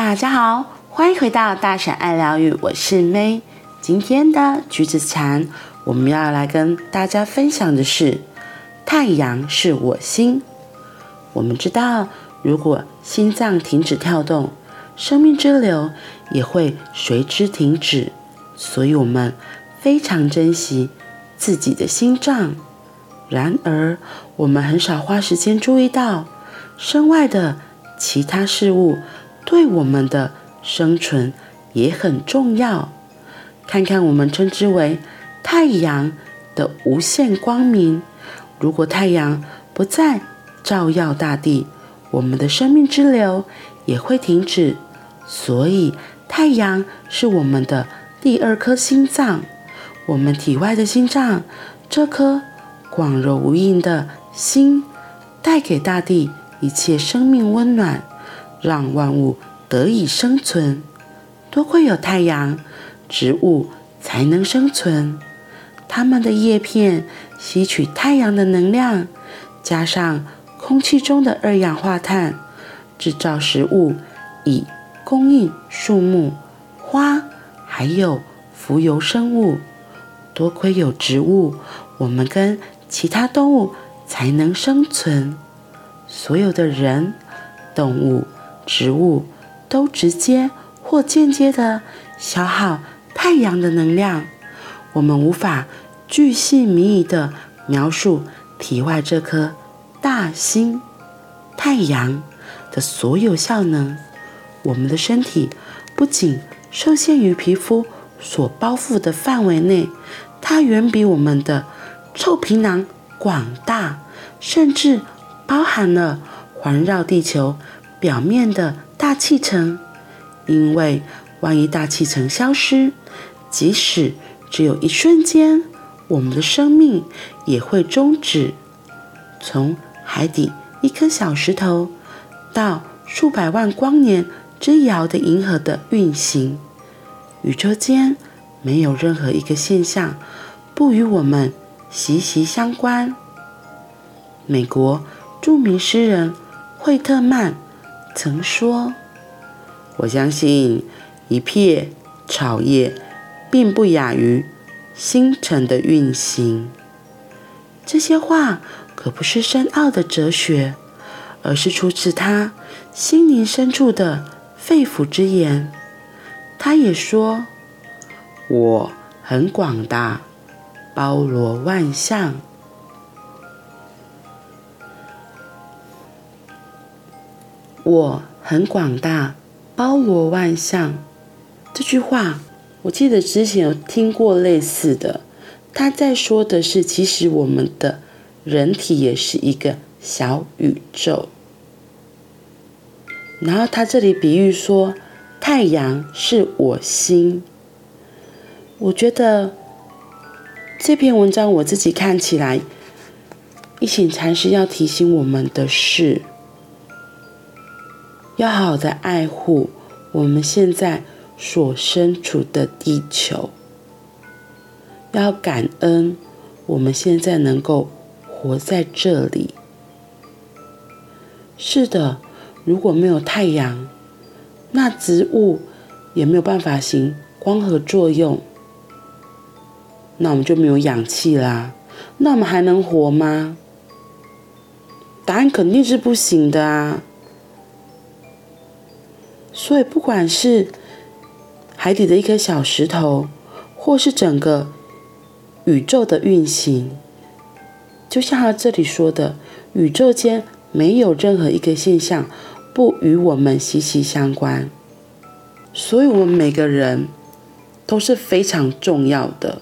大家好，欢迎回到大婶爱疗愈，我是 May。今天的橘子禅，我们要来跟大家分享的是：太阳是我心。我们知道，如果心脏停止跳动，生命之流也会随之停止。所以，我们非常珍惜自己的心脏。然而，我们很少花时间注意到身外的其他事物对我们的生存也很重要。看看我们称之为太阳的无限光明，如果太阳不再照耀大地，我们的生命之流也会停止。所以，太阳是我们的第二颗心脏，我们体外的心脏，这颗广柔无垠的心，带给大地一切生命温暖，让万物得以生存。多亏有太阳。植物才能生存，它们的叶片吸取太阳的能量，加上空气中的二氧化碳，制造食物，以供应树木、花，还有浮游生物。多亏有植物，我们跟其他动物才能生存。所有的人、动物、植物都直接或间接的消耗。太阳的能量，我们无法巨细靡遗地描述体外这颗大星太阳的所有效能。我们的身体不仅受限于皮肤所包覆的范围内，它远比我们的臭皮囊广大，甚至包含了环绕地球表面的大气层。因为万一大气层消失，即使只有一瞬间，我们的生命也会终止。从海底一颗小石头，到数百万光年之遥的银河的运行，宇宙间没有任何一个现象不与我们息息相关。美国著名诗人惠特曼曾说：“我相信一片草叶。”并不亚于星辰的运行。这些话可不是深奥的哲学，而是出自他心灵深处的肺腑之言。他也说：“我很广大，包罗万象。我很广大，包罗万象。”这句话。我记得之前有听过类似的，他在说的是，其实我们的人体也是一个小宇宙。然后他这里比喻说，太阳是我心。我觉得这篇文章我自己看起来，一醒禅师要提醒我们的是，要好好的爱护我们现在。所身处的地球，要感恩我们现在能够活在这里。是的，如果没有太阳，那植物也没有办法行光合作用，那我们就没有氧气啦。那我们还能活吗？答案肯定是不行的啊。所以，不管是海底的一颗小石头，或是整个宇宙的运行，就像他这里说的，宇宙间没有任何一个现象不与我们息息相关，所以我们每个人都是非常重要的，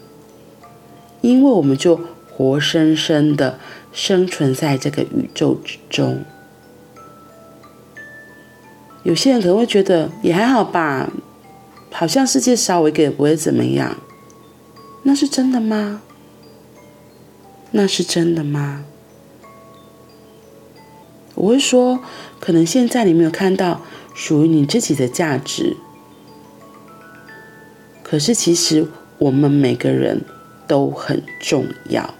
因为我们就活生生的生存在这个宇宙之中。有些人可能会觉得也还好吧。好像世界少我一个也不会怎么样，那是真的吗？那是真的吗？我会说，可能现在你没有看到属于你自己的价值，可是其实我们每个人都很重要，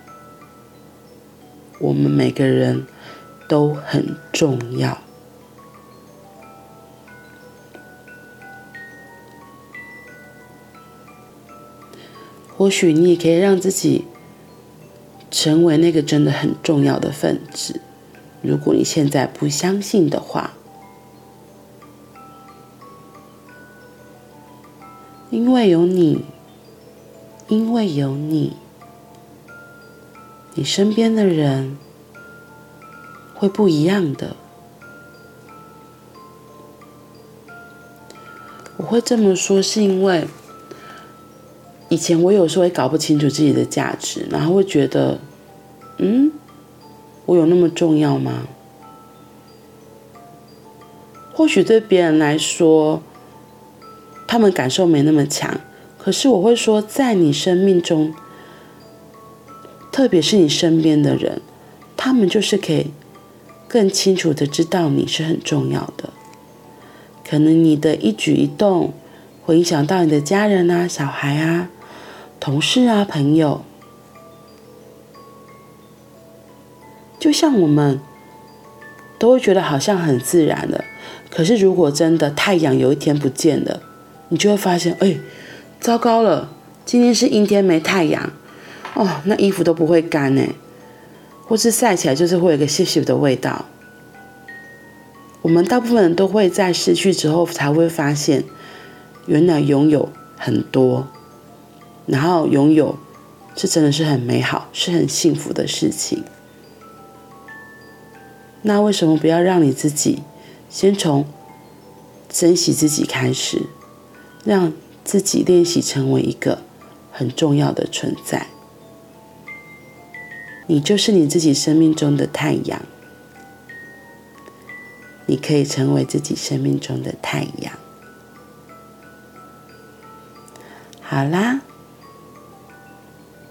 我们每个人都很重要。或许你也可以让自己成为那个真的很重要的分子。如果你现在不相信的话，因为有你，因为有你，你身边的人会不一样的。我会这么说，是因为以前我有时候会搞不清楚自己的价值，然后会觉得，嗯，我有那么重要吗？或许对别人来说，他们感受没那么强，可是我会说，在你生命中，特别是你身边的人，他们就是可以更清楚的知道你是很重要的。可能你的一举一动会影响到你的家人啊、小孩啊、同事啊、朋友。就像我们都会觉得好像很自然的，可是如果真的太阳有一天不见了，你就会发现，哎，糟糕了，今天是阴天没太阳，哦，那衣服都不会干呢，或是晒起来就是会有个涩涩的味道。我们大部分人都会在失去之后才会发现，原来拥有很多，然后拥有是真的是很美好，是很幸福的事情。那为什么不要让你自己先从珍惜自己开始，让自己练习成为一个很重要的存在？你就是你自己生命中的太阳。你可以成为自己生命中的太阳。好啦，